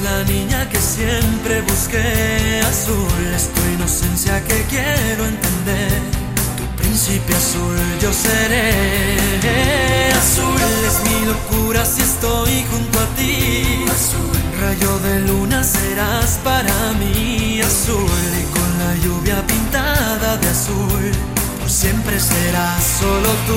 eres la niña que siempre busqué. Azul es tu inocencia que quiero entender. Tu príncipe azul yo seré. Azul es mi locura si estoy junto a ti. Azul, rayo de luna serás para mí. Azul y con la lluvia pintada de azul. Por siempre serás solo tú.